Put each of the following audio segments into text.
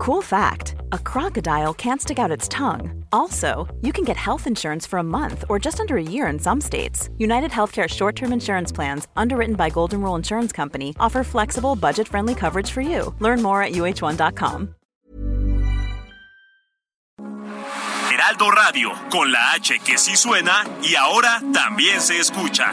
Cool fact a crocodile can't stick out its tongue. Also, you can get health insurance for a month or just under a year in some states. United Healthcare short term insurance plans, underwritten by Golden Rule Insurance Company, offer flexible, budget friendly coverage for you. Learn more at uh1.com. Heraldo Radio, con la H que sí suena y ahora también se escucha.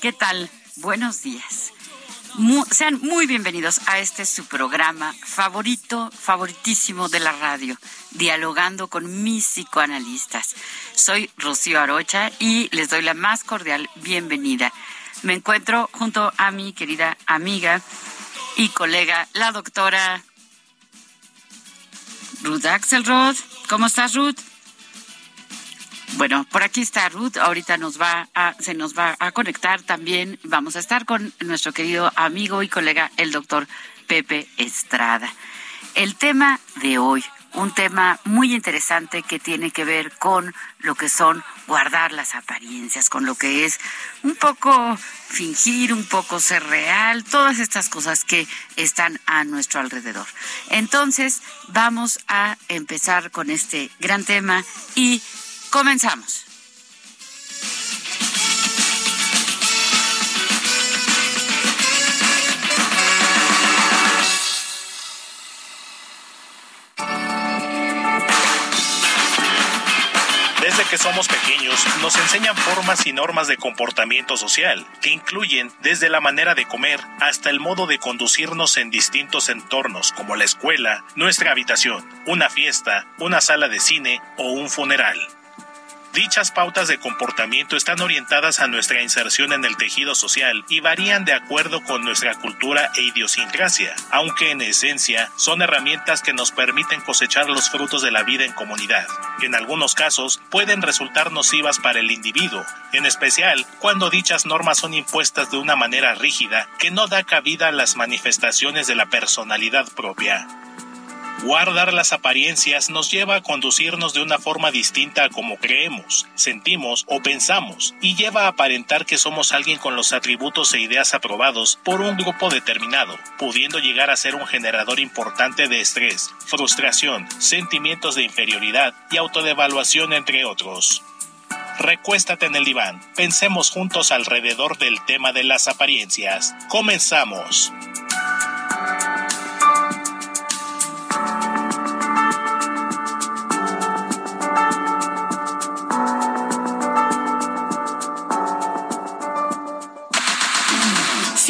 ¿Qué tal? Buenos días. sean muy bienvenidos a este su programa favorito, favoritísimo de la radio, dialogando con mis psicoanalistas. Soy Rocío Arocha y les doy la más cordial bienvenida. Me encuentro junto a mi querida amiga y colega, la doctora Ruth Axelrod. ¿Cómo estás, Ruth? Bueno, por aquí está Ruth, ahorita nos va se nos va a conectar también. Vamos a estar con nuestro querido amigo y colega, el doctor Pepe Estrada. El tema de hoy, un tema muy interesante que tiene que ver con lo que son guardar las apariencias, con lo que es un poco fingir, un poco ser real, todas estas cosas que están a nuestro alrededor. Entonces, vamos a empezar con este gran tema y Comenzamos. Desde que somos pequeños nos enseñan formas y normas de comportamiento social, que incluyen desde la manera de comer hasta el modo de conducirnos en distintos entornos como la escuela, nuestra habitación, una fiesta, una sala de cine o un funeral. Dichas pautas de comportamiento están orientadas a nuestra inserción en el tejido social y varían de acuerdo con nuestra cultura e idiosincrasia, aunque en esencia son herramientas que nos permiten cosechar los frutos de la vida en comunidad, en algunos casos pueden resultar nocivas para el individuo, en especial cuando dichas normas son impuestas de una manera rígida que no da cabida a las manifestaciones de la personalidad propia. Guardar las apariencias nos lleva a conducirnos de una forma distinta a como creemos, sentimos o pensamos, y lleva a aparentar que somos alguien con los atributos e ideas aprobados por un grupo determinado, pudiendo llegar a ser un generador importante de estrés, frustración, sentimientos de inferioridad y autodevaluación, entre otros. Recuéstate en el diván, pensemos juntos alrededor del tema de las apariencias. Comenzamos.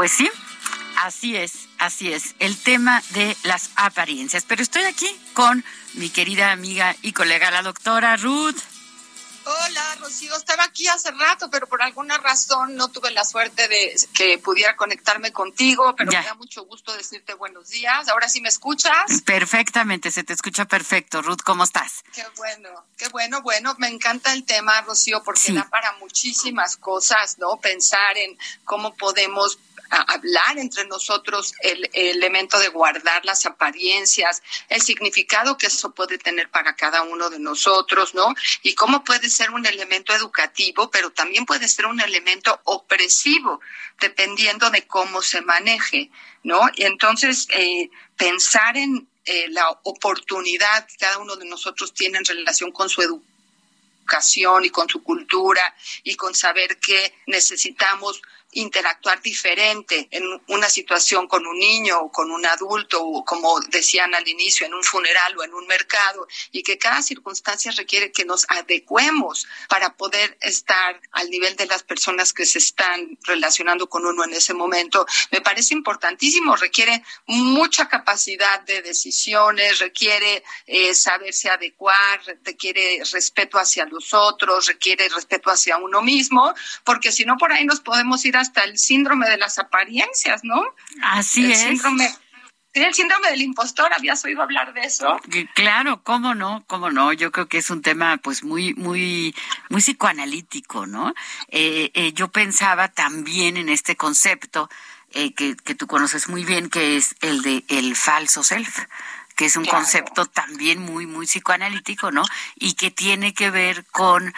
Pues sí, así es, así es, el tema de las apariencias. Pero estoy aquí con mi querida amiga y colega, la doctora Ruth. Hola, Rocío. Estaba aquí hace rato, pero por alguna razón no tuve la suerte de que pudiera conectarme contigo, pero me da mucho gusto decirte buenos días. Ahora sí me escuchas. Perfectamente, se te escucha perfecto. Ruth, ¿cómo estás? Qué bueno, qué bueno. Bueno, me encanta el tema, Rocío, porque da para muchísimas cosas, ¿no? Pensar en cómo podemos hablar entre nosotros el, elemento de guardar las apariencias, el significado que eso puede tener para cada uno de nosotros, ¿no? Y cómo puede ser un elemento educativo, pero también puede ser un elemento opresivo, dependiendo de cómo se maneje, ¿no? Y entonces, eh, pensar en eh, la oportunidad que cada uno de nosotros tiene en relación con su educación y con su cultura y con saber que necesitamos interactuar diferente en una situación con un niño o con un adulto o como decían al inicio en un funeral o en un mercado y que cada circunstancia requiere que nos adecuemos para poder estar al nivel de las personas que se están relacionando con uno en ese momento. Me parece importantísimo requiere mucha capacidad de decisiones requiere eh, saberse adecuar requiere respeto hacia los otros requiere respeto hacia uno mismo porque si no por ahí nos podemos ir hasta el síndrome de las apariencias, ¿no? Así el es. Síndrome, el síndrome del impostor, ¿habías oído hablar de eso? Claro, cómo no, cómo no. Yo creo que es un tema, pues, muy, muy, muy psicoanalítico, ¿no? Eh, eh, yo pensaba también en este concepto eh, que, que tú conoces muy bien, que es el de el falso self que es un concepto también muy, muy psicoanalítico, ¿no? Y que tiene que ver con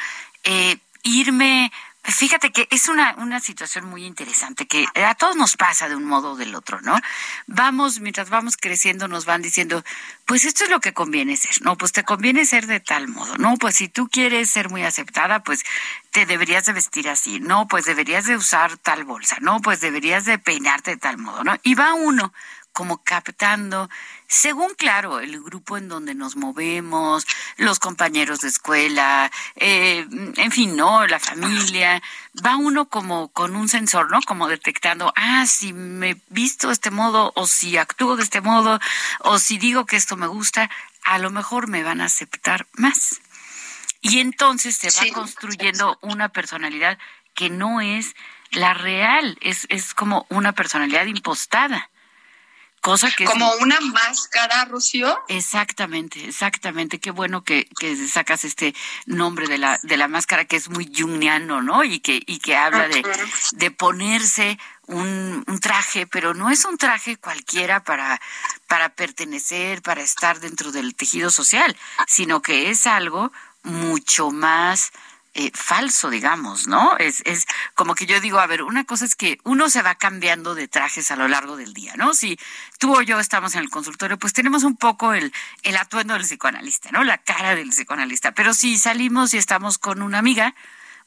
irme Fíjate que es una, una situación muy interesante que a todos nos pasa de un modo o del otro, ¿no? Vamos, mientras vamos creciendo, nos van diciendo, pues esto es lo que conviene ser, ¿no? Pues te conviene ser de tal modo, ¿no? Pues si tú quieres ser muy aceptada, pues te deberías de vestir así, ¿no? Pues deberías de usar tal bolsa, ¿no? Pues deberías de peinarte de tal modo, ¿no? Y va uno como captando, según claro, el grupo en donde nos movemos, los compañeros de escuela, eh, en fin, ¿no? La familia, va uno como con un sensor, ¿no? Como detectando, ah, si me visto de este modo, o si actúo de este modo, o si digo que esto me gusta, a lo mejor me van a aceptar más. Y entonces se va construyendo una personalidad que no es la real, es, es como una personalidad impostada. Cosa que como una máscara, Rocío. Exactamente, exactamente. Qué bueno que, que, sacas este nombre de la de la máscara que es muy jungiano, ¿no? Y que y que habla de, de ponerse un, un, traje, pero no es un traje cualquiera para para pertenecer, para estar dentro del tejido social, sino que es algo mucho más eh, falso, digamos, ¿no? Es, es como que yo digo, a ver, una cosa es que uno se va cambiando de trajes a lo largo del día, ¿no? Si tú o yo estamos en el consultorio, pues tenemos un poco el, el atuendo del psicoanalista, ¿no? La cara del psicoanalista. Pero si salimos y estamos con una amiga,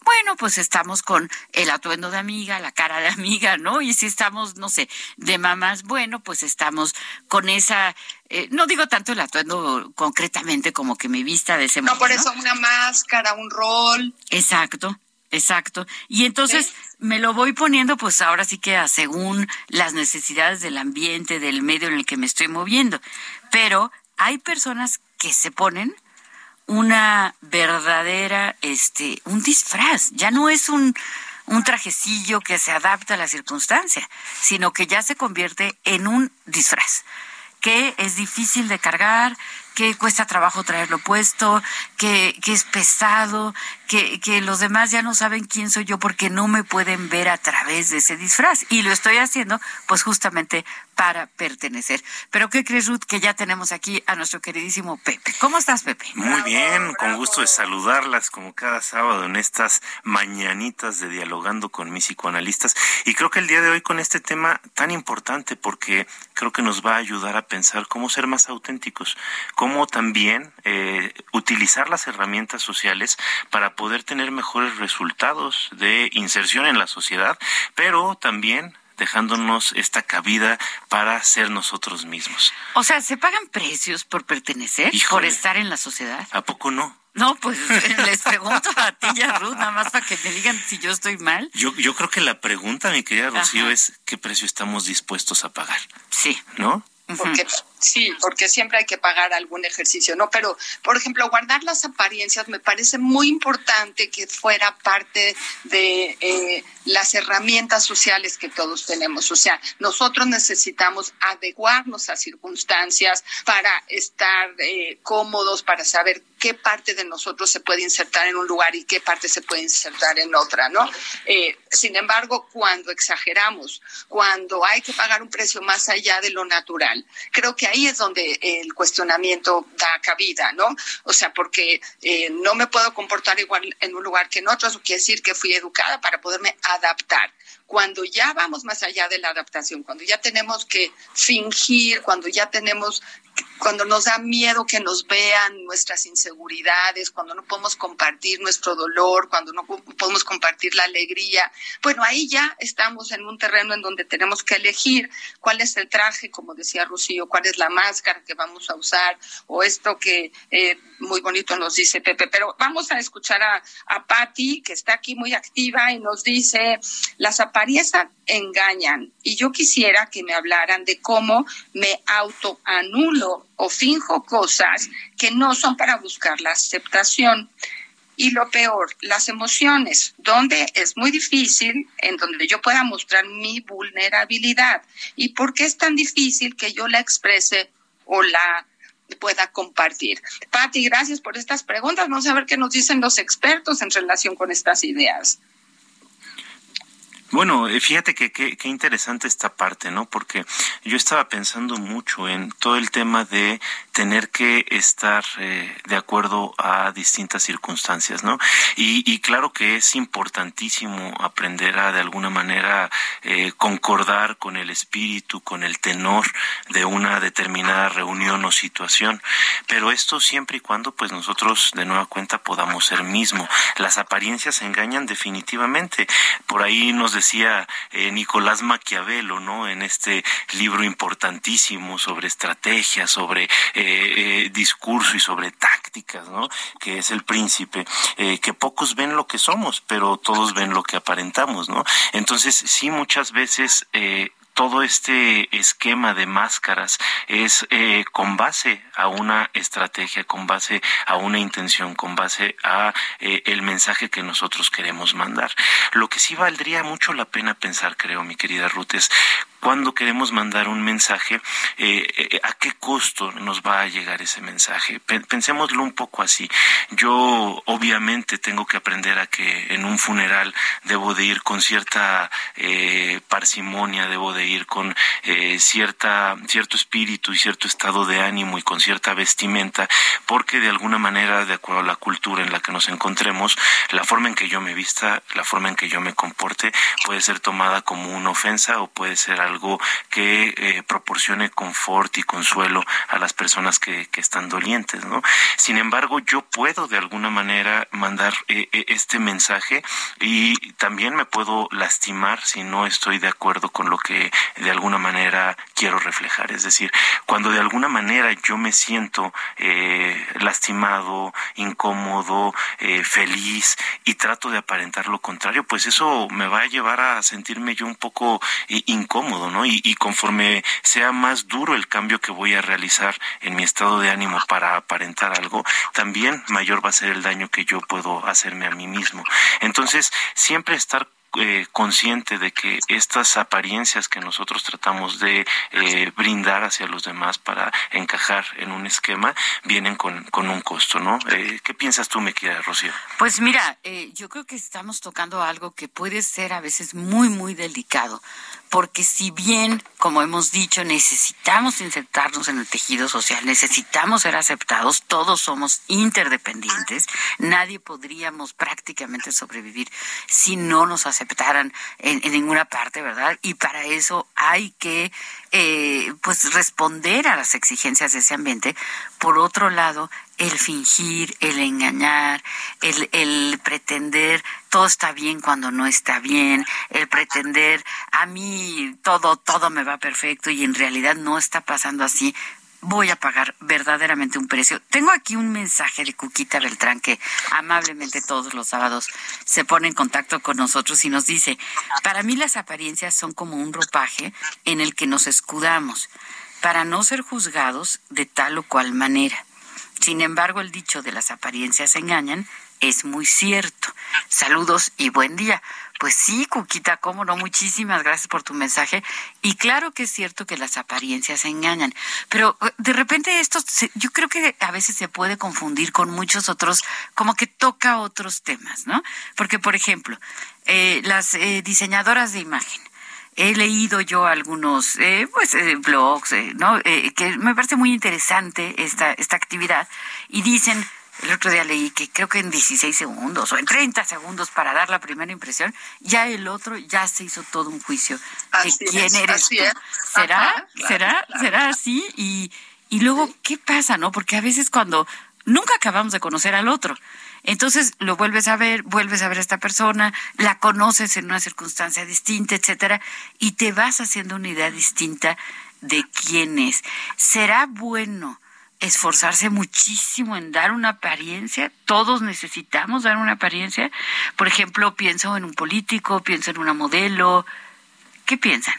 bueno, pues estamos con el atuendo de amiga, la cara de amiga, ¿no? Y si estamos, no sé, de mamás, bueno, pues estamos con esa, eh, no digo tanto el atuendo concretamente como que me vista de ese modo. No, por eso una máscara, un rol. Exacto. Exacto. Y entonces me lo voy poniendo pues ahora sí que según las necesidades del ambiente, del medio en el que me estoy moviendo. Pero hay personas que se ponen una verdadera, este, un disfraz. Ya no es un, un trajecillo que se adapta a la circunstancia, sino que ya se convierte en un disfraz que es difícil de cargar, que cuesta trabajo traerlo puesto, que, que es pesado, que, que los demás ya no saben quién soy yo porque no me pueden ver a través de ese disfraz. Y lo estoy haciendo, pues justamente para pertenecer. Pero ¿qué crees, Ruth? Que ya tenemos aquí a nuestro queridísimo Pepe. ¿Cómo estás, Pepe? Muy bien, con gusto de saludarlas como cada sábado en estas mañanitas de dialogando con mis psicoanalistas. Y creo que el día de hoy con este tema tan importante porque creo que nos va a ayudar a pensar cómo ser más auténticos, cómo también eh, utilizar las herramientas sociales para poder tener mejores resultados de inserción en la sociedad, pero también dejándonos esta cabida para ser nosotros mismos. O sea, ¿se pagan precios por pertenecer, por estar en la sociedad? ¿A poco no? No, pues les pregunto a ti y a Ruth, nada más para que me digan si yo estoy mal. Yo, yo creo que la pregunta, mi querida Rocío, es ¿qué precio estamos dispuestos a pagar? Sí. ¿No? Porque Sí, porque siempre hay que pagar algún ejercicio, ¿no? Pero, por ejemplo, guardar las apariencias me parece muy importante que fuera parte de eh, las herramientas sociales que todos tenemos. O sea, nosotros necesitamos adecuarnos a circunstancias para estar eh, cómodos, para saber qué parte de nosotros se puede insertar en un lugar y qué parte se puede insertar en otra, ¿no? Eh, sin embargo, cuando exageramos, cuando hay que pagar un precio más allá de lo natural, creo que ahí es donde el cuestionamiento da cabida, ¿no? O sea, porque eh, no me puedo comportar igual en un lugar que en otro, eso quiere decir que fui educada para poderme adaptar cuando ya vamos más allá de la adaptación, cuando ya tenemos que fingir, cuando ya tenemos cuando nos da miedo que nos vean nuestras inseguridades, cuando no podemos compartir nuestro dolor, cuando no podemos compartir la alegría, bueno, ahí ya estamos en un terreno en donde tenemos que elegir cuál es el traje, como decía Rocío, cuál es la máscara que vamos a usar, o esto que eh, muy bonito nos dice Pepe. Pero vamos a escuchar a, a Patti, que está aquí muy activa y nos dice, las apariencias engañan. Y yo quisiera que me hablaran de cómo me autoanulo o finjo cosas que no son para buscar la aceptación. Y lo peor, las emociones, donde es muy difícil, en donde yo pueda mostrar mi vulnerabilidad. ¿Y por qué es tan difícil que yo la exprese o la pueda compartir? Patti, gracias por estas preguntas. Vamos a ver qué nos dicen los expertos en relación con estas ideas. Bueno, eh, fíjate que qué interesante esta parte, ¿no? Porque yo estaba pensando mucho en todo el tema de tener que estar eh, de acuerdo a distintas circunstancias, ¿no? Y, claro que es importantísimo aprender a de alguna manera eh, concordar con el espíritu, con el tenor de una determinada reunión o situación, pero esto siempre y cuando pues nosotros de nueva cuenta podamos ser mismo. Las apariencias engañan definitivamente. Por ahí nos decía eh, Nicolás Maquiavelo, ¿no? En este libro importantísimo sobre estrategia, sobre discurso y sobre tácticas, ¿no? Que es el príncipe, eh, que pocos ven lo que somos, pero todos ven lo que aparentamos, ¿no? Entonces, sí, muchas veces eh, todo este esquema de máscaras es eh, con base a una estrategia, con base a una intención, con base a eh, el mensaje que nosotros queremos mandar. Lo que sí valdría mucho la pena pensar, creo, mi querida Ruth, es cuando queremos mandar un mensaje, eh, eh, a qué costo nos va a llegar ese mensaje. Pensémoslo un poco así. Yo obviamente tengo que aprender a que en un funeral debo de ir con cierta eh, parsimonia, debo de ir con cierta, cierto espíritu y cierto estado de ánimo y con cierta vestimenta, porque de alguna manera, de acuerdo a la cultura en la que nos encontremos, la forma en que yo me vista, la forma en que yo me comporte, puede ser tomada como una ofensa o puede ser algo algo que eh, proporcione confort y consuelo a las personas que, están dolientes, ¿no? Sin embargo, yo puedo de alguna manera mandar eh, eh, este mensaje y también me puedo lastimar si no estoy de acuerdo con lo que de alguna manera quiero reflejar. Es decir, cuando de alguna manera yo me siento lastimado, incómodo, feliz y trato de aparentar lo contrario, pues eso me va a llevar a sentirme yo un poco incómodo y, conforme sea más duro el cambio que voy a realizar en mi estado de ánimo para aparentar algo, también mayor va a ser el daño que yo puedo hacerme a mí mismo. Entonces, siempre estar eh, consciente de que estas apariencias que nosotros tratamos de eh, brindar hacia los demás para encajar en un esquema vienen con, con un costo, ¿no? Eh, ¿Qué piensas tú, me querida Rocío? Pues mira, yo creo que estamos tocando algo que puede ser a veces muy, muy delicado, porque si bien, como hemos dicho, necesitamos insertarnos en el tejido social, necesitamos ser aceptados, todos somos interdependientes, nadie podríamos prácticamente sobrevivir si no nos aceptaran en, ninguna parte, ¿verdad? Y para eso hay que eh, pues responder a las exigencias de ese ambiente. Por otro lado, el fingir, el engañar, el, el pretender todo está bien cuando no está bien, el pretender a mí todo, todo me va perfecto y en realidad no está pasando así, voy a pagar verdaderamente un precio. Tengo aquí un mensaje de Cuquita Beltrán que amablemente todos los sábados se pone en contacto con nosotros y nos dice, para mí las apariencias son como un ropaje en el que nos escudamos para no ser juzgados de tal o cual manera. Sin embargo, el dicho de las apariencias engañan es muy cierto. Saludos y buen día. Pues sí, Cuquita, cómo no, muchísimas gracias por tu mensaje. Y claro que es cierto que las apariencias engañan, pero eh, de repente esto, yo creo que a veces se puede confundir con muchos otros, como que toca otros temas, ¿no? Porque, por ejemplo, eh, las eh, diseñadoras de imagen, he leído yo algunos pues blogs no que me parece muy interesante esta esta actividad y dicen el otro día leí que creo que en 16 segundos o en 30 segundos para dar la primera impresión, ya el otro ya se hizo todo un juicio de quién eres tú. ¿Será? ¿Será? ¿Será así? Y, y luego, ¿qué pasa, no? Porque a veces cuando nunca acabamos de conocer al otro, entonces lo vuelves a ver, vuelves a ver a esta persona, la conoces en una circunstancia distinta, etcétera, y te vas haciendo una idea distinta de quién es. ¿Será bueno? esforzarse muchísimo en dar una apariencia. Todos necesitamos dar una apariencia. Por ejemplo, pienso en un político, pienso en una modelo. ¿Qué piensan?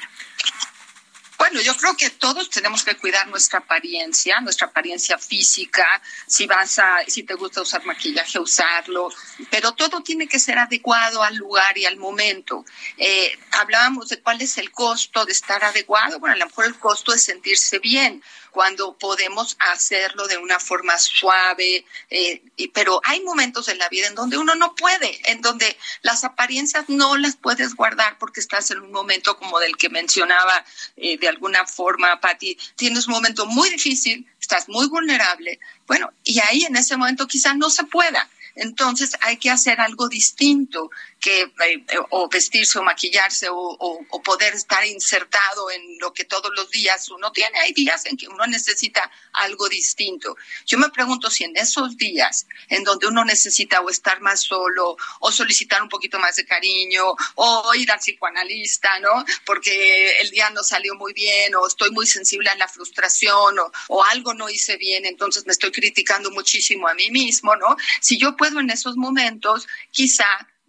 Bueno, yo creo que todos tenemos que cuidar nuestra apariencia, nuestra apariencia física, si vas a, si te gusta usar maquillaje, usarlo, pero todo tiene que ser adecuado al lugar y al momento. Eh, hablábamos de cuál es el costo de estar adecuado. Bueno, a lo mejor el costo es sentirse bien cuando podemos hacerlo de una forma suave, eh, pero hay momentos en la vida en donde uno no puede, en donde las apariencias no las puedes guardar porque estás en un momento como del que mencionaba eh, de alguna forma, Patti, tienes un momento muy difícil, estás muy vulnerable, bueno, y ahí en ese momento quizá no se pueda. Entonces hay que hacer algo distinto que eh, o vestirse o maquillarse o, poder estar insertado en lo que todos los días uno tiene. Hay días en que uno necesita algo distinto. Yo me pregunto si en esos días en donde uno necesita o estar más solo o solicitar un poquito más de cariño o ir al psicoanalista, ¿no? Porque el día no salió muy bien o estoy muy sensible a la frustración o, o algo no hice bien, entonces me estoy criticando muchísimo a mí mismo, ¿no? Si yo puedo en esos momentos quizá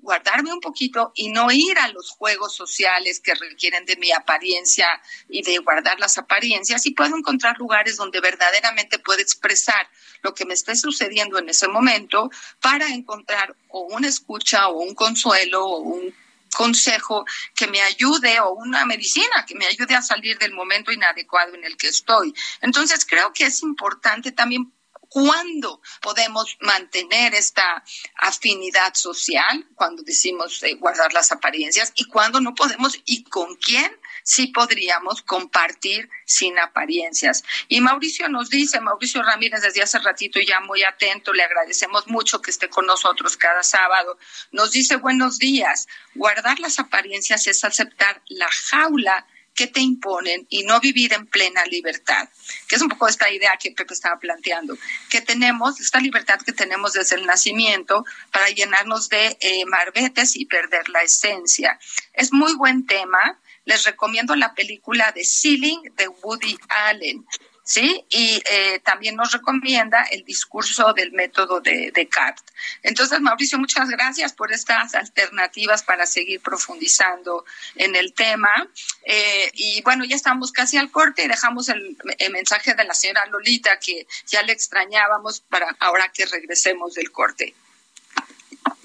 guardarme un poquito y no ir a los juegos sociales que requieren de mi apariencia y de guardar las apariencias y puedo encontrar lugares donde verdaderamente puedo expresar lo que me esté sucediendo en ese momento para encontrar o una escucha o un consuelo o un consejo que me ayude o una medicina que me ayude a salir del momento inadecuado en el que estoy. Entonces creo que es importante también cuándo podemos mantener esta afinidad social, cuando decimos eh, guardar las apariencias, y cuándo no podemos y con quién sí podríamos compartir sin apariencias. Y Mauricio nos dice, Mauricio Ramírez desde hace ratito ya muy atento, le agradecemos mucho que esté con nosotros cada sábado, nos dice buenos días, guardar las apariencias es aceptar la jaula que te imponen y no vivir en plena libertad, que es un poco esta idea que Pepe estaba planteando, que tenemos, esta libertad que tenemos desde el nacimiento para llenarnos de eh, marbetes y perder la esencia. Es muy buen tema. Les recomiendo la película de Ceiling de Woody Allen. ¿Sí? Y eh, también nos recomienda el discurso del método de Descartes. Entonces, Mauricio, muchas gracias por estas alternativas para seguir profundizando en el tema. Eh, y bueno, ya estamos casi al corte y dejamos el mensaje de la señora Lolita que ya le extrañábamos para ahora que regresemos del corte.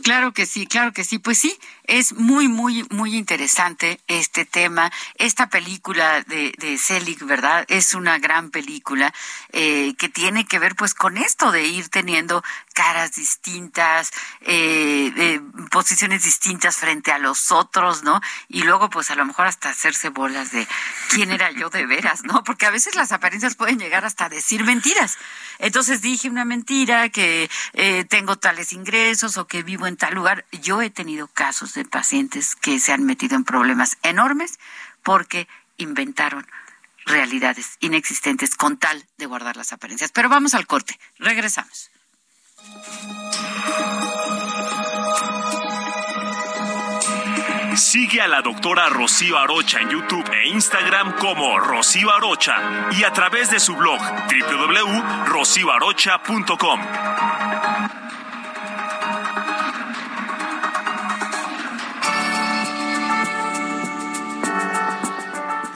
Claro que sí, claro que sí. Pues sí, es muy, muy, muy interesante este tema. Esta película de, de Selig, ¿verdad? Es una gran película eh, que tiene que ver pues con esto de ir teniendo caras distintas, eh, eh, posiciones distintas frente a los otros, ¿no? Y luego pues a lo mejor hasta hacerse bolas de quién era yo de veras, ¿no? Porque a veces las apariencias pueden llegar hasta decir mentiras. Entonces dije una mentira, que eh, tengo tales ingresos o que vivo en tal lugar. Yo he tenido casos de pacientes que se han metido en problemas enormes porque inventaron realidades inexistentes con tal de guardar las apariencias. Pero vamos al corte, regresamos. Sigue a la doctora Rocío Arocha en YouTube e Instagram como Rocío Arocha y a través de su blog www.rocioarocha.com.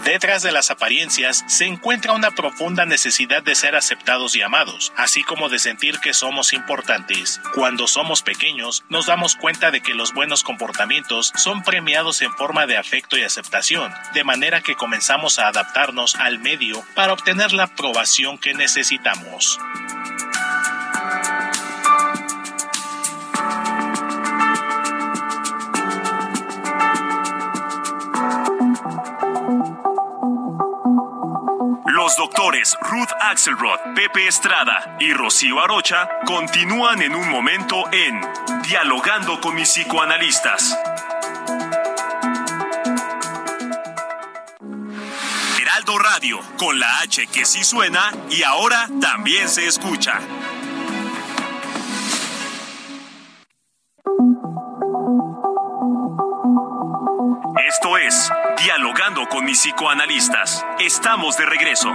Detrás de las apariencias se encuentra una profunda necesidad de ser aceptados y amados, así como de sentir que somos importantes. Cuando somos pequeños, nos damos cuenta de que los buenos comportamientos son premiados en forma de afecto y aceptación, de manera que comenzamos a adaptarnos al medio para obtener la aprobación que necesitamos. Los doctores Ruth Axelrod, Pepe Estrada y Rocío Arocha continúan en un momento en Dialogando con mis psicoanalistas. Heraldo Radio, con la H que sí suena y ahora también se escucha. Con mis psicoanalistas. Estamos de regreso.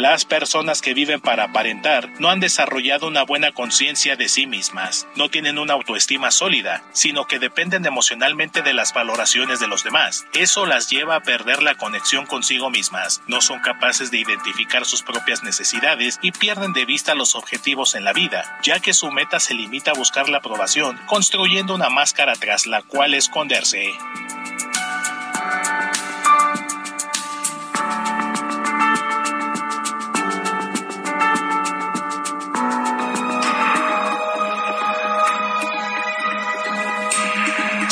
Las personas que viven para aparentar no han desarrollado una buena conciencia de sí mismas, no tienen una autoestima sólida, sino que dependen emocionalmente de las valoraciones de los demás. Eso las lleva a perder la conexión consigo mismas, no son capaces de identificar sus propias necesidades y pierden de vista los objetivos en la vida, ya que su meta se limita a buscar la aprobación, construyendo una máscara tras la cual esconderse.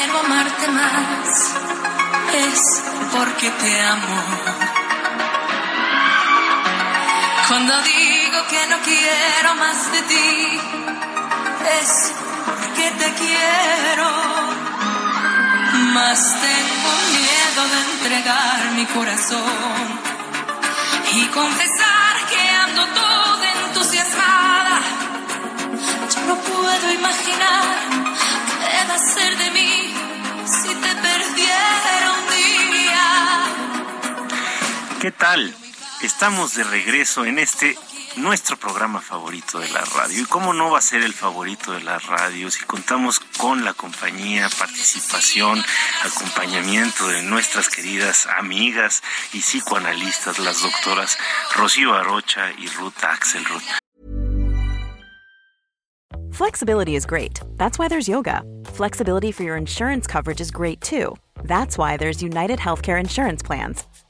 Quiero amarte más, es porque te amo. Cuando digo que no quiero más de ti, es porque te quiero. Más tengo miedo de entregar mi corazón y confesar que ando toda entusiasmada. Yo no puedo imaginar qué va a ser de ¿Qué tal? Estamos de regreso en este nuestro programa favorito de la radio. ¿Y cómo no va a ser el favorito de la radio si contamos con la compañía, participación, acompañamiento de nuestras queridas amigas y psicoanalistas, las doctoras Rocío Arocha y Ruth Axelrod? Flexibility is great. That's why there's yoga. Flexibility for your insurance coverage is great too. That's why there's United Healthcare Insurance Plans.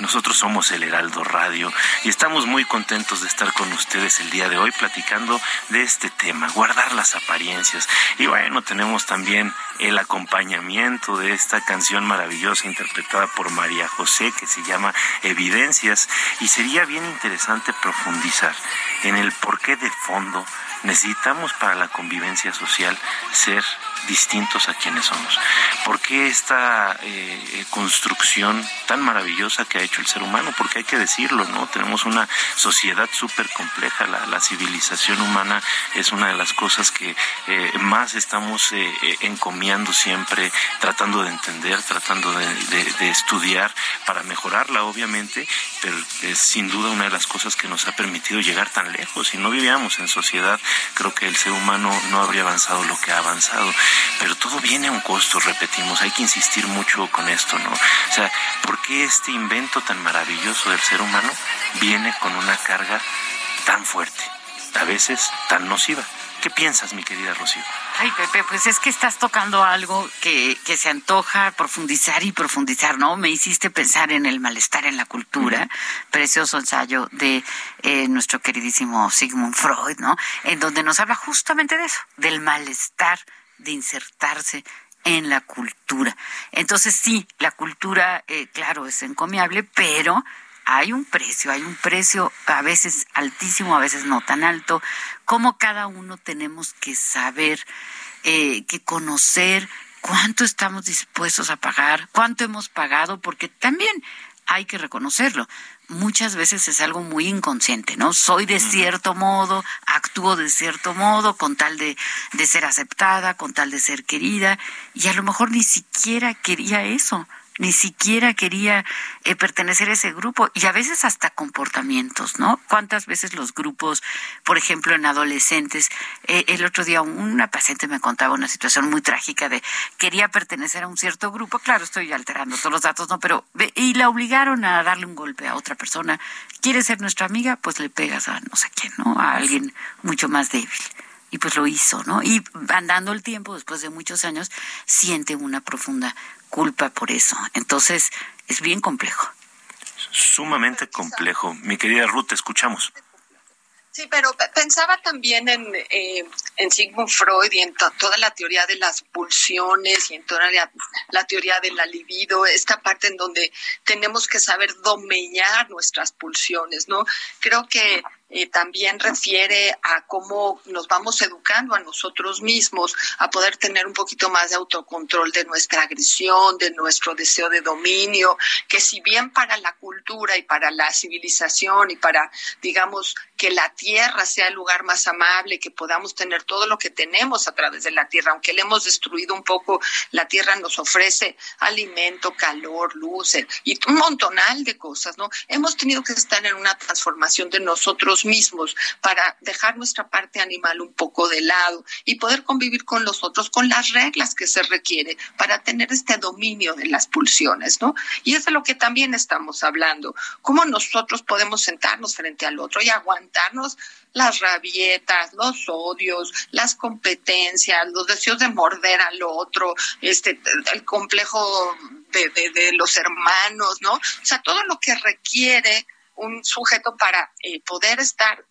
Nosotros somos el Heraldo Radio y estamos muy contentos de estar con ustedes el día de hoy platicando de este tema, guardar las apariencias. Y bueno, tenemos también el acompañamiento de esta canción maravillosa interpretada por María José que se llama Evidencias y sería bien interesante profundizar en el porqué de fondo necesitamos para la convivencia social ser distintos a quienes somos. ¿Por qué esta eh, construcción tan maravillosa que ha hecho el ser humano? Porque hay que decirlo, ¿no? Tenemos una sociedad súper compleja. La, la, civilización humana es una de las cosas que eh, más estamos eh, encomiando siempre, tratando de entender, tratando de, de, de, estudiar para mejorarla, obviamente, pero es sin duda una de las cosas que nos ha permitido llegar tan lejos. Si no vivíamos en sociedad, creo que el ser humano no habría avanzado lo que ha avanzado. Pero todo viene a un costo, repetimos, hay que insistir mucho con esto, ¿no? O sea, ¿por qué este invento tan maravilloso del ser humano viene con una carga tan fuerte? a veces tan nociva. ¿Qué piensas, mi querida Rocío? Ay, Pepe, pues es que estás tocando algo que, que se antoja profundizar y profundizar, ¿no? Me hiciste pensar en el malestar en la cultura, precioso ensayo de eh, nuestro queridísimo Sigmund Freud, ¿no? En donde nos habla justamente de eso, del malestar de insertarse en la cultura. Entonces sí, la cultura, eh, claro, es encomiable, pero hay un precio, hay un precio a veces altísimo, a veces no tan alto, como cada uno tenemos que saber, eh, que conocer cuánto estamos dispuestos a pagar, cuánto hemos pagado, porque también hay que reconocerlo. Muchas veces es algo muy inconsciente, ¿no? Soy de cierto modo, actúo de cierto modo, con tal de, de ser aceptada, con tal de ser querida, y a lo mejor ni siquiera quería eso ni siquiera quería eh, pertenecer a ese grupo y a veces hasta comportamientos, ¿no? ¿Cuántas veces los grupos, por ejemplo, en adolescentes, eh, el otro día una paciente me contaba una situación muy trágica de quería pertenecer a un cierto grupo, claro, estoy alterando todos los datos, ¿no? Pero, y la obligaron a darle un golpe a otra persona. ¿Quiere ser nuestra amiga? Pues le pegas a no sé quién, ¿no? A alguien mucho más débil y pues lo hizo, ¿no? Y andando el tiempo, después de muchos años, siente una profunda culpa por eso. Entonces, es bien complejo. Sumamente complejo. Mi querida Ruth, te escuchamos. Sí, pero pensaba también en, eh, en Sigmund Freud y en toda la teoría de las pulsiones y en toda la, la, teoría de la libido, esta parte en donde tenemos que saber domeñar nuestras pulsiones, ¿no? Creo que eh, también refiere a cómo nos vamos educando a nosotros mismos a poder tener un poquito más de autocontrol de nuestra agresión, de nuestro deseo de dominio, que si bien para la cultura y para la civilización y para, digamos, que la tierra sea el lugar más amable, que podamos tener todo lo que tenemos a través de la tierra, aunque le hemos destruido un poco, la tierra nos ofrece alimento, calor, luz eh, y un montonal de cosas, ¿no? Hemos tenido que estar en una transformación de nosotros mismos para dejar nuestra parte animal un poco de lado y poder convivir con los otros con las reglas que se requiere para tener este dominio de las pulsiones, ¿no? Y es de lo que también estamos hablando, cómo nosotros podemos sentarnos frente al otro y aguantarnos las rabietas, los odios, las competencias, los deseos de morder al otro, este, el complejo de, los hermanos, ¿no? O sea, todo lo que requiere un sujeto para eh, poder estar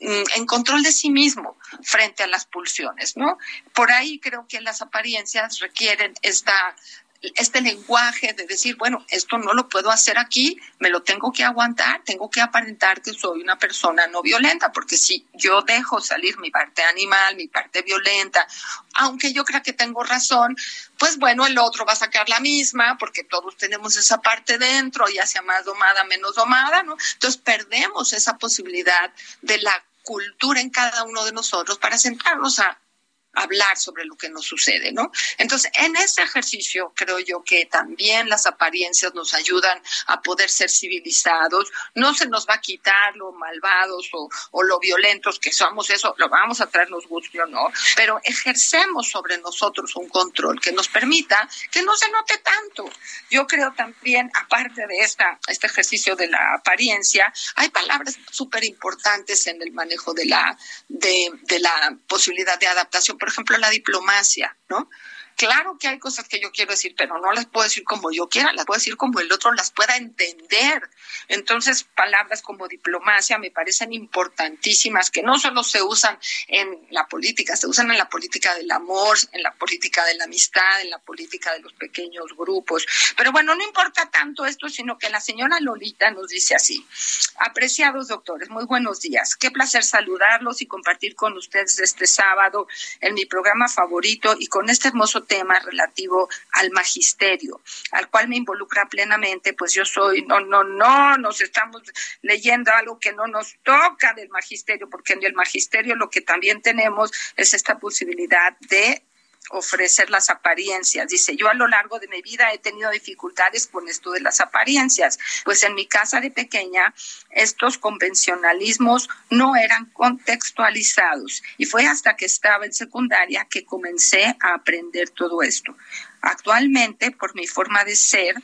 mm, en control de sí mismo frente a las pulsiones, ¿no? Por ahí creo que las apariencias requieren esta este lenguaje de decir, bueno, esto no lo puedo hacer aquí, me lo tengo que aguantar, tengo que aparentar que soy una persona no violenta, porque si yo dejo salir mi parte animal, mi parte violenta, aunque yo crea que tengo razón, pues bueno, el otro va a sacar la misma, porque todos tenemos esa parte dentro, ya sea más domada, menos domada, ¿no? Entonces perdemos esa posibilidad de la cultura en cada uno de nosotros para sentarnos a hablar sobre lo que nos sucede, ¿no? Entonces, en ese ejercicio creo yo que también las apariencias nos ayudan a poder ser civilizados, no se nos va a quitar lo malvados o, o lo violentos que somos, eso lo vamos a traer o no, pero ejercemos sobre nosotros un control que nos permita que no se note tanto. Yo creo también, aparte de esta, este ejercicio de la apariencia, hay palabras súper importantes en el manejo de la, de la posibilidad de adaptación por ejemplo, la diplomacia, ¿no? Claro que hay cosas que yo quiero decir, pero no las puedo decir como yo quiera, las puedo decir como el otro las pueda entender. Entonces, palabras como diplomacia me parecen importantísimas, que no solo se usan en la política, se usan en la política del amor, en la política de la amistad, en la política de los pequeños grupos. Pero bueno, no importa tanto esto, sino que la señora Lolita nos dice así, apreciados doctores, muy buenos días, qué placer saludarlos y compartir con ustedes este sábado en mi programa favorito y con este hermoso tema relativo al magisterio, al cual me involucra plenamente, pues yo soy, no, no, no, nos estamos leyendo algo que no nos toca del magisterio, porque en el magisterio lo que también tenemos es esta posibilidad de ofrecer las apariencias. Dice, yo a lo largo de mi vida he tenido dificultades con esto de las apariencias, pues en mi casa de pequeña estos convencionalismos no eran contextualizados y fue hasta que estaba en secundaria que comencé a aprender todo esto. Actualmente, por mi forma de ser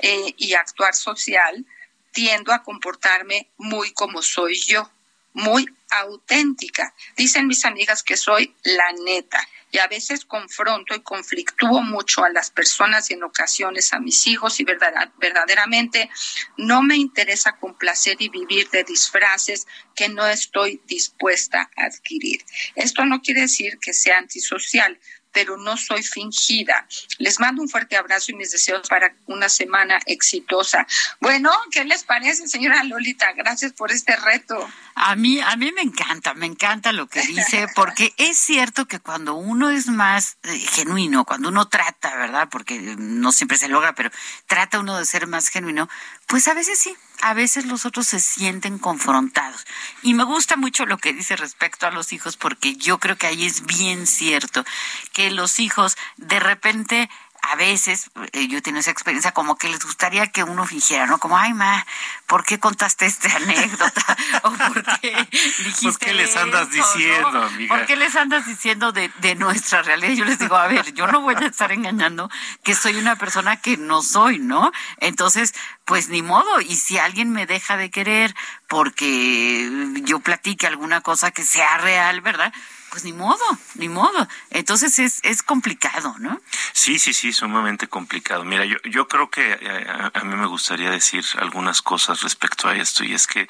eh, y actuar social, tiendo a comportarme muy como soy yo muy auténtica. Dicen mis amigas que soy la neta y a veces confronto y conflictúo mucho a las personas y en ocasiones a mis hijos y verdaderamente no me interesa complacer y vivir de disfraces que no estoy dispuesta a adquirir. Esto no quiere decir que sea antisocial, pero no soy fingida. Les mando un fuerte abrazo y mis deseos para una semana exitosa. Bueno, ¿qué les parece, señora Lolita? Gracias por este reto. A mí, a mí me encanta, me encanta lo que dice, porque es cierto que cuando uno es más eh, genuino, cuando uno trata, ¿verdad? Porque no siempre se logra, pero trata uno de ser más genuino, pues a veces sí, a veces los otros se sienten confrontados. Y me gusta mucho lo que dice respecto a los hijos, porque yo creo que ahí es bien cierto que los hijos de repente a veces, eh, yo tengo esa experiencia, como que les gustaría que uno fingiera, ¿no? Como, ay, ma, ¿por qué contaste esta anécdota? ¿O por qué dijiste ¿Por qué les andas diciendo, amiga? ¿Por qué les andas diciendo de, de nuestra realidad? Yo les digo, a ver, yo no voy a estar engañando que soy una persona que no soy, ¿no? Entonces, pues ni modo. Y si alguien me deja de querer porque yo platique alguna cosa que sea real, ¿verdad? Pues ni modo, ni modo. Entonces es, es complicado, ¿no? Sí, sí, sí, sumamente complicado. Mira, yo, yo creo que eh, a, mí me gustaría decir algunas cosas respecto a esto y es que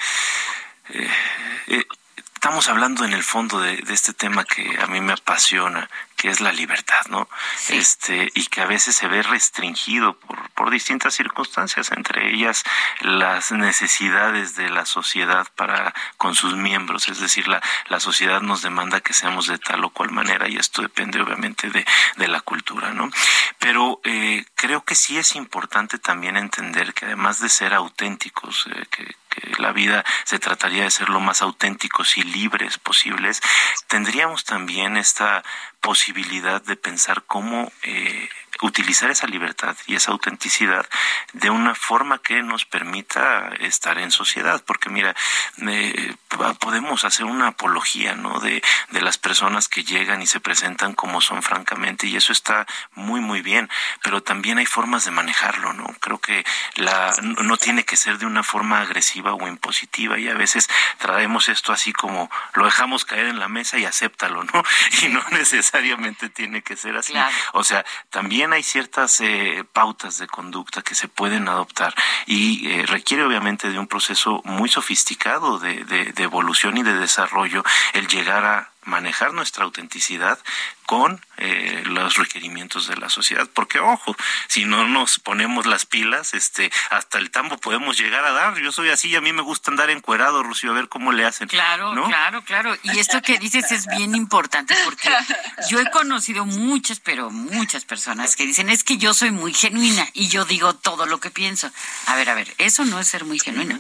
eh, eh, estamos hablando en el fondo de, de, este tema que a mí me apasiona, que es la libertad, ¿no? Este, y que a veces se ve restringido por, por distintas circunstancias, entre ellas las necesidades de la sociedad para con sus miembros, es decir, la, la sociedad nos demanda que seamos de tal o cual manera y esto depende obviamente de, de la cultura, ¿no? Pero eh, creo que sí es importante también entender que además de ser auténticos, eh, que, que la vida se trataría de ser lo más auténticos y libres posibles, tendríamos también esta posibilidad de pensar cómo eh, utilizar esa libertad y esa autenticidad de una forma que nos permita estar en sociedad, porque mira, eh, podemos hacer una apología, ¿no? De, de las personas que llegan y se presentan como son francamente y eso está muy muy bien, pero también hay formas de manejarlo, ¿no? Creo que la no tiene que ser de una forma agresiva o impositiva y a veces traemos esto así como lo dejamos caer en la mesa y acéptalo, ¿no? Y no necesariamente tiene que ser así. O sea, también hay ciertas eh, pautas de conducta que se pueden adoptar y eh, requiere obviamente de un proceso muy sofisticado de, de evolución y de desarrollo el llegar a manejar nuestra autenticidad con eh, los requerimientos de la sociedad porque ojo si no nos ponemos las pilas este hasta el tambo podemos llegar a dar. Yo soy así y a mí me gusta andar encuerado Rocío a ver cómo le hacen claro claro claro. Y esto que dices es bien importante porque yo he conocido muchas pero muchas personas que dicen es que yo soy muy genuina y yo digo todo lo que pienso a ver a ver eso no es ser muy genuino.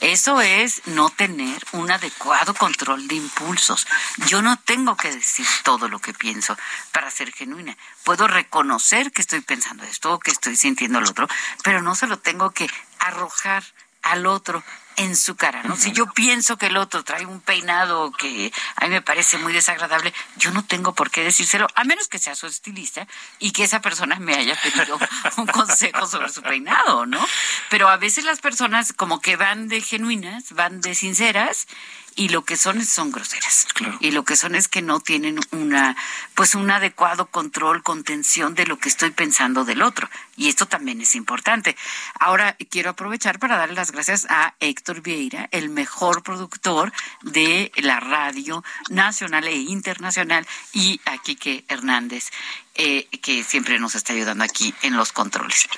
Eso es no tener un adecuado control de impulsos. Yo no tengo que decir todo lo que pienso para ser genuina. Puedo reconocer que estoy pensando esto, que estoy sintiendo lo otro, pero no se lo tengo que arrojar al otro en su cara, ¿no? Si yo pienso que el otro trae un peinado que a mí me parece muy desagradable, yo no tengo por qué decírselo, a menos que sea su estilista y que esa persona me haya pedido un consejo sobre su peinado, ¿no? Pero a veces las personas como que van de genuinas, van de sinceras y lo que son son groseras. Y lo que son es que no tienen una pues un adecuado control, contención de lo que estoy pensando del otro. Y esto también es importante. Ahora quiero aprovechar para darle las gracias a Héctor Vieira, el mejor productor de la radio nacional e internacional, y a Quique Hernández, eh, que siempre nos está ayudando aquí en los controles.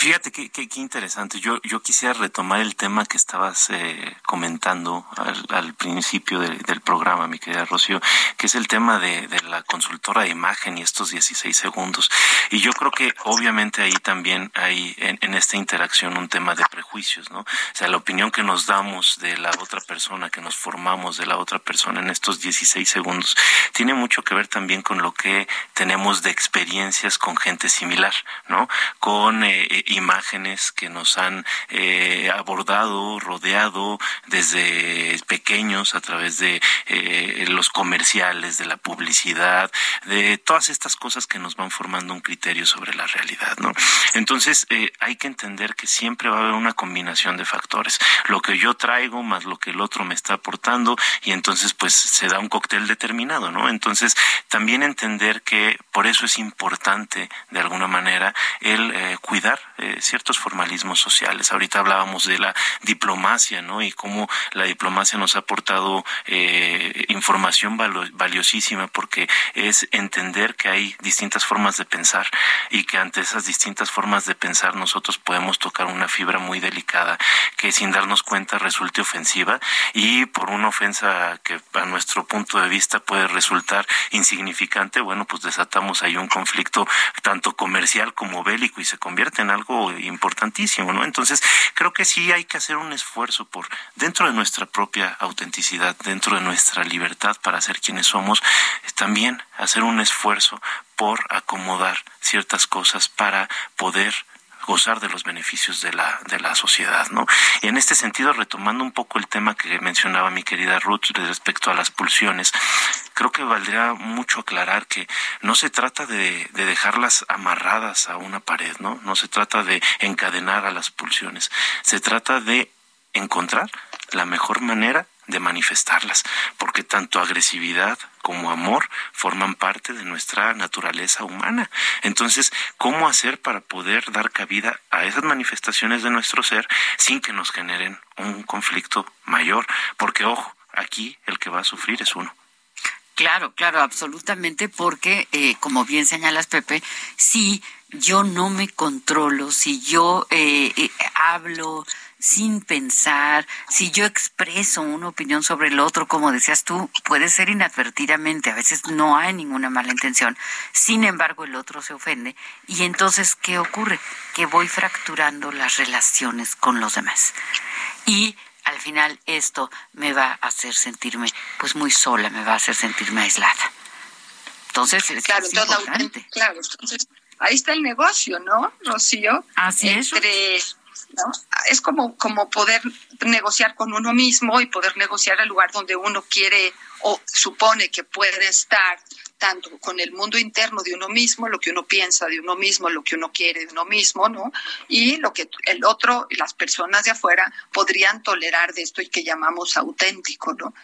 Fíjate qué, interesante. Yo, yo quisiera retomar el tema que estabas eh, comentando al, principio del programa, mi querida Rocío, que es el tema de, la consultora de imagen y estos 16 segundos. Y yo creo que obviamente ahí también hay en, en, esta interacción un tema de prejuicios, ¿no? O sea, la opinión que nos damos de la otra persona, que nos formamos de la otra persona en estos 16 segundos, tiene mucho que ver también con lo que tenemos de experiencias con gente similar, ¿no? Con... Eh, imágenes que nos han eh, abordado, rodeado desde pequeños a través de eh, los comerciales, de la publicidad, de todas estas cosas que nos van formando un criterio sobre la realidad, ¿no? Entonces eh, hay que entender que siempre va a haber una combinación de factores, lo que yo traigo más lo que el otro me está aportando y entonces pues se da un cóctel determinado, ¿no? Entonces también entender que por eso es importante de alguna manera el eh, cuidar ciertos formalismos sociales. Ahorita hablábamos de la diplomacia, ¿no? Y cómo la diplomacia nos ha aportado eh, información valiosísima porque es entender que hay distintas formas de pensar y que ante esas distintas formas de pensar nosotros podemos tocar una fibra muy delicada que sin darnos cuenta resulte ofensiva y por una ofensa que a nuestro punto de vista puede resultar insignificante, bueno, pues desatamos ahí un conflicto tanto comercial como bélico y se convierte en algo importantísimo, ¿no? Entonces, creo que sí hay que hacer un esfuerzo por dentro de nuestra propia autenticidad, dentro de nuestra libertad para ser quienes somos, también hacer un esfuerzo por acomodar ciertas cosas para poder gozar de los beneficios de la, de la sociedad, ¿no? Y en este sentido, retomando un poco el tema que mencionaba mi querida Ruth respecto a las pulsiones, creo que valdría mucho aclarar que no se trata de, de dejarlas amarradas a una pared, ¿no? No se trata de encadenar a las pulsiones, se trata de encontrar la mejor manera de manifestarlas, porque tanto agresividad como amor forman parte de nuestra naturaleza humana. Entonces, ¿cómo hacer para poder dar cabida a esas manifestaciones de nuestro ser sin que nos generen un conflicto mayor? Porque, ojo, aquí el que va a sufrir es uno. Claro, claro, absolutamente, porque, eh, como bien señalas, Pepe, si yo no me controlo, si yo eh, eh, hablo sin pensar, si yo expreso una opinión sobre el otro, como decías tú, puede ser inadvertidamente, a veces no hay ninguna mala intención, sin embargo el otro se ofende y entonces, ¿qué ocurre? Que voy fracturando las relaciones con los demás. Y al final esto me va a hacer sentirme pues muy sola, me va a hacer sentirme aislada. Entonces, es, claro, importante. claro, entonces ahí está el negocio, ¿no, Rocío? Así Entre es como, como poder negociar con uno mismo y poder negociar el lugar donde uno quiere o supone que puede estar tanto con el mundo interno de uno mismo, lo que uno piensa de uno mismo, lo que uno quiere de uno mismo, ¿no? Y lo que el otro y las personas de afuera podrían tolerar de esto y que llamamos auténtico, ¿no?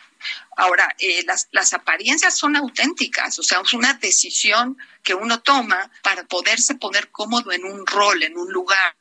Ahora, eh, las, las apariencias son auténticas, o sea, es una decisión que uno toma para poderse poner cómodo en un rol, en un lugar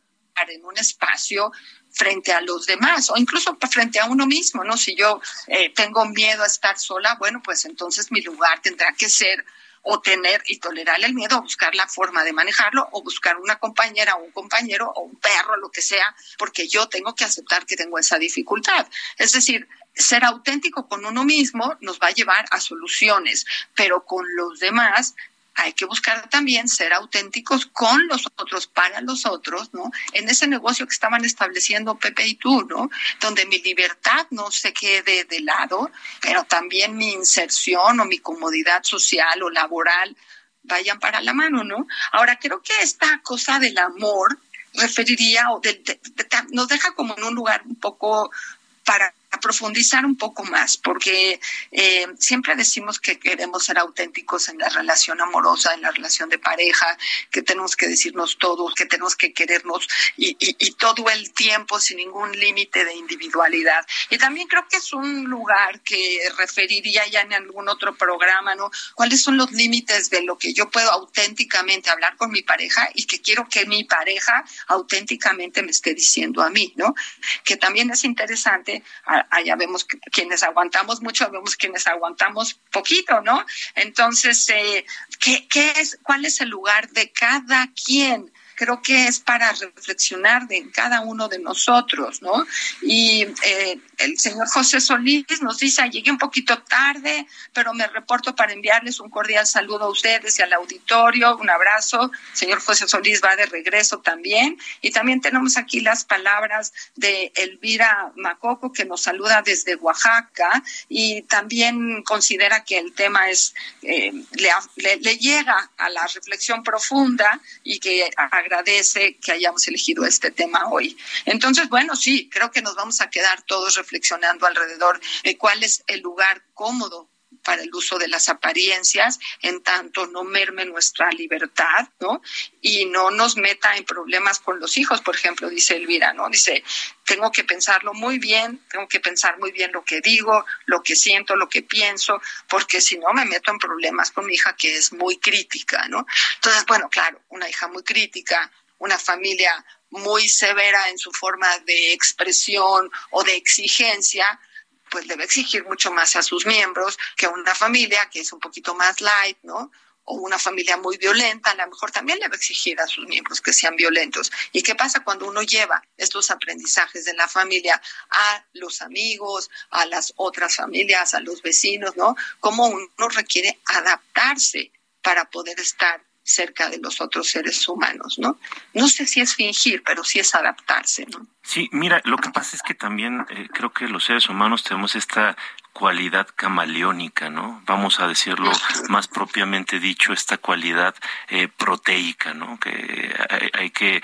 en un espacio frente a los demás o incluso frente a uno mismo, ¿no? Si yo eh, tengo miedo a estar sola, bueno, pues entonces mi lugar tendrá que ser o tener y tolerar el miedo, o buscar la forma de manejarlo, o buscar una compañera o un compañero o un perro, lo que sea, porque yo tengo que aceptar que tengo esa dificultad. Es decir, ser auténtico con uno mismo nos va a llevar a soluciones, pero con los demás hay que buscar también ser auténticos con los otros, para los otros, ¿no? En ese negocio que estaban estableciendo Pepe y tú, ¿no? Donde mi libertad no se quede de lado, pero también mi inserción o mi comodidad social o laboral vayan para la mano, ¿no? Ahora, creo que esta cosa del amor referiría o nos deja como en un lugar un poco para profundizar un poco más, porque eh, siempre decimos que queremos ser auténticos en la relación amorosa, en la relación de pareja, que tenemos que decirnos todos, que tenemos que querernos y, y todo el tiempo sin ningún límite de individualidad. Y también creo que es un lugar que referiría ya en algún otro programa, ¿no? ¿Cuáles son los límites de lo que yo puedo auténticamente hablar con mi pareja y que quiero que mi pareja auténticamente me esté diciendo a mí, ¿no? Que también es interesante allá vemos quienes aguantamos mucho, vemos quienes aguantamos poquito, ¿no? Entonces, eh, ¿qué, ¿qué es, cuál es el lugar de cada quien? Creo que es para reflexionar de cada uno de nosotros, ¿no? Y eh, el señor José Solís nos dice, llegué un poquito tarde, pero me reporto para enviarles un cordial saludo a ustedes y al auditorio, un abrazo. señor José Solís va de regreso también. Y también tenemos aquí las palabras de Elvira Macoco, que nos saluda desde Oaxaca y también considera que el tema es, eh, le, le, llega a la reflexión profunda y que agradece que hayamos elegido este tema hoy. Entonces, bueno, sí, creo que nos vamos a quedar todos reflexionando alrededor de cuál es el lugar cómodo para el uso de las apariencias, en tanto no merme nuestra libertad, ¿no? Y no nos meta en problemas con los hijos, por ejemplo, dice Elvira, ¿no? Dice, tengo que pensarlo muy bien, tengo que pensar muy bien lo que digo, lo que siento, lo que pienso, porque si no me meto en problemas con mi hija que es muy crítica, ¿no? Entonces, bueno, claro, una hija muy crítica, una familia muy severa en su forma de expresión o de exigencia, pues debe exigir mucho más a sus miembros que una familia que es un poquito más light, ¿no? o una familia muy violenta, a lo mejor también le va a exigir a sus miembros que sean violentos. ¿Y qué pasa cuando uno lleva estos aprendizajes de la familia a los amigos, a las otras familias, a los vecinos, ¿no? Cómo uno requiere adaptarse para poder estar cerca de los otros seres humanos, ¿no? No sé si es fingir, pero sí es adaptarse, ¿no? Sí, mira, lo que pasa es que también eh, creo que los seres humanos tenemos esta cualidad camaleónica, ¿no? Vamos a decirlo más propiamente dicho, esta cualidad eh, proteica, ¿no? Que hay, que eh,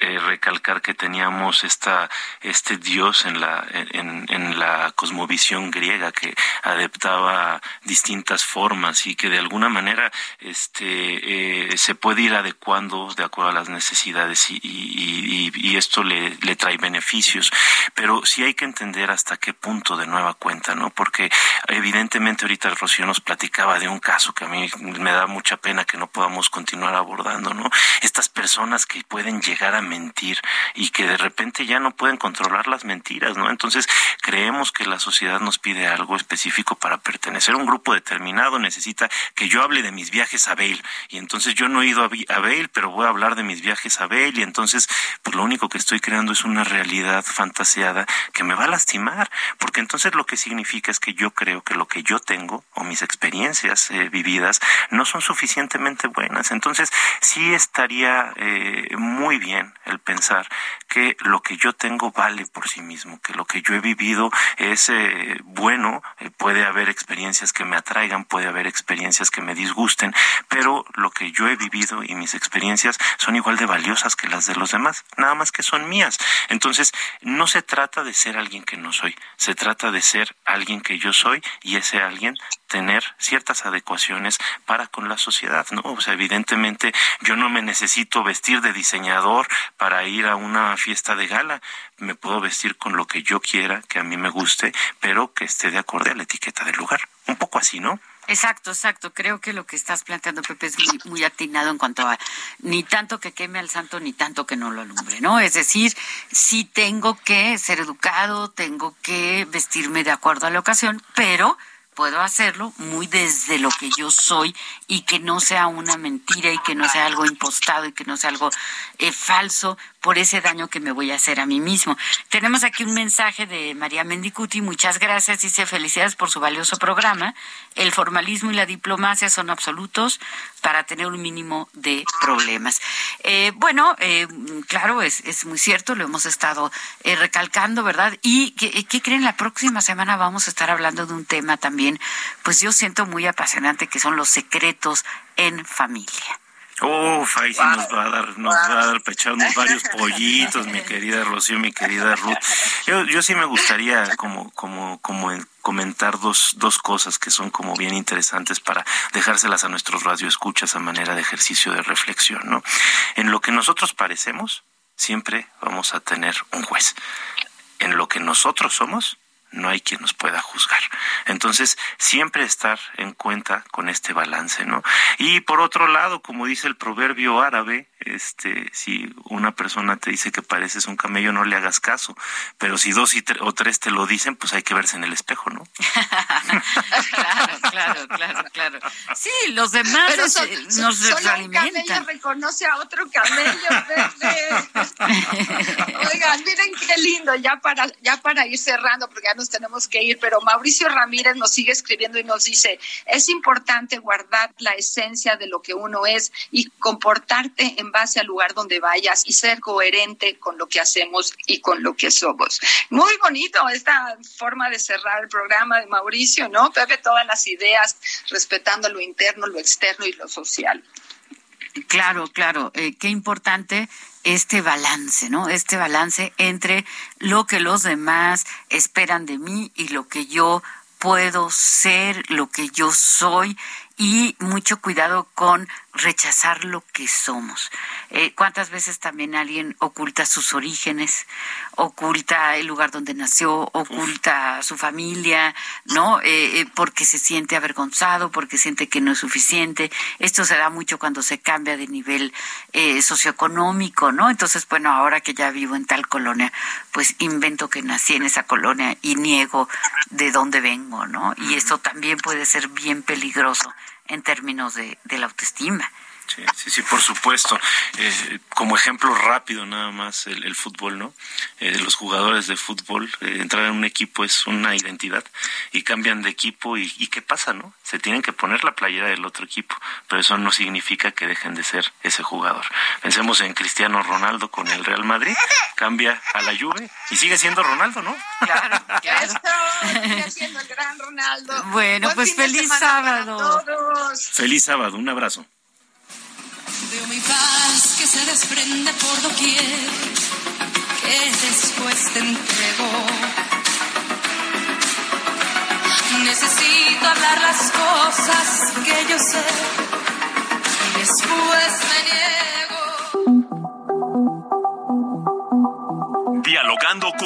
eh, recalcar que teníamos esta este dios en la en, en, la cosmovisión griega que adaptaba distintas formas y que de alguna manera este se puede ir adecuando de acuerdo a las necesidades y, y, y, y esto le, le trae beneficios, pero sí hay que entender hasta qué punto de nueva cuenta, ¿no? Porque evidentemente ahorita el Rocío nos platicaba de un caso que a mí me da mucha pena que no podamos continuar abordando, ¿no? Estas personas que pueden llegar a mentir y que de repente ya no pueden controlar las mentiras, ¿no? Entonces creemos que la sociedad nos pide algo específico para pertenecer a un grupo determinado, necesita que yo hable de mis viajes a Bale y entonces yo no he ido a Bale, pero voy a hablar de mis viajes a Bale y entonces pues lo único que estoy creando es una realidad fantaseada que me va a lastimar, porque entonces lo que significa es que yo creo que lo que yo tengo o mis experiencias eh, vividas no son suficientemente buenas. Entonces, sí estaría eh, muy bien el pensar que lo que yo tengo vale por sí mismo, que lo que yo he vivido es eh, bueno, puede haber experiencias que me atraigan, puede haber experiencias que me disgusten, pero lo que yo he vivido y mis experiencias son igual de valiosas que las de los demás, nada más que son mías. Entonces, no se trata de ser alguien que no soy, se trata de ser alguien que yo soy y ese alguien tener ciertas adecuaciones para con la sociedad, ¿no? O sea, evidentemente yo no me necesito vestir de diseñador para ir a una fiesta de gala, me puedo vestir con lo que yo quiera, que a mí me guste, pero que esté de acuerdo a la etiqueta del lugar. Un poco así, ¿no? Exacto, exacto. Creo que lo que estás planteando, Pepe, es muy, atinado en cuanto a ni tanto que queme al santo, ni tanto que no lo alumbre, ¿no? Es decir, sí tengo que ser educado, tengo que vestirme de acuerdo a la ocasión, pero puedo hacerlo muy desde lo que yo soy y que no sea una mentira y que no sea algo impostado y que no sea algo eh, falso por ese daño que me voy a hacer a mí mismo. Tenemos aquí un mensaje de María Mendicuti, muchas gracias, dice felicidades por su valioso programa. El formalismo y la diplomacia son absolutos para tener un mínimo de problemas. Eh, bueno, eh, claro, es, es muy cierto, lo hemos estado recalcando, ¿verdad? Y ¿qué creen? La próxima semana vamos a estar hablando de un tema también pues yo siento muy apasionante que son los secretos en familia. Uf, ahí sí nos va a dar, nos va a dar pechando varios pollitos, mi querida Rocío, mi querida Ruth. Yo, yo sí me gustaría como, como, como comentar dos, dos cosas que son como bien interesantes para dejárselas a nuestros radioescuchas a manera de ejercicio de reflexión, ¿no? En lo que nosotros parecemos, siempre vamos a tener un juez. En lo que nosotros somos, no hay quien nos pueda juzgar. Entonces, siempre estar en cuenta con este balance, ¿no? Y por otro lado, como dice el proverbio árabe, este, si una persona te dice que pareces un camello, no le hagas caso. Pero si dos y o tres te lo dicen, pues hay que verse en el espejo, ¿no? claro, claro, claro, claro. Sí, los demás nos solo un camello reconoce a otro camello. Oigan, miren qué lindo, ya para, ya para ir cerrando, porque ya nos tenemos que ir, pero Mauricio Ramírez nos sigue escribiendo y nos dice, es importante guardar la esencia de lo que uno es y comportarte en base al lugar donde vayas y ser coherente con lo que hacemos y con lo que somos. Muy bonito esta forma de cerrar el programa de Mauricio, ¿no? Pepe, todas las ideas respetando lo interno, lo externo y lo social. Claro, claro. Eh, qué importante este balance, ¿no? Este balance entre lo que los demás esperan de mí y lo que yo puedo ser, lo que yo soy y mucho cuidado con rechazar lo que somos. Eh, ¿Cuántas veces también alguien oculta sus orígenes, oculta el lugar donde nació, oculta su familia, ¿no? Eh, eh, porque se siente avergonzado, porque siente que no es suficiente. Esto se da mucho cuando se cambia de nivel socioeconómico, ¿no? Entonces, bueno, ahora que ya vivo en tal colonia, pues invento que nací en esa colonia y niego de dónde vengo, ¿no? Y esto también puede ser bien peligroso en términos de, de la autoestima. Sí, sí, sí, por supuesto. Eh, como ejemplo rápido nada más el, fútbol, ¿no? Eh, los jugadores de fútbol, eh, entrar en un equipo es una identidad y cambian de equipo y, y, ¿qué pasa, no? Se tienen que poner la playera del otro equipo, pero eso no significa que dejen de ser ese jugador. Pensemos en Cristiano Ronaldo con el Real Madrid, cambia a la Juve y sigue siendo Ronaldo, ¿no? Claro, claro. sigue siendo el gran Ronaldo. Bueno, pues feliz sábado. Feliz sábado, un abrazo. Veo mi paz que se desprende por doquier, que después te entregó. Necesito hablar las cosas que yo sé y después me niego.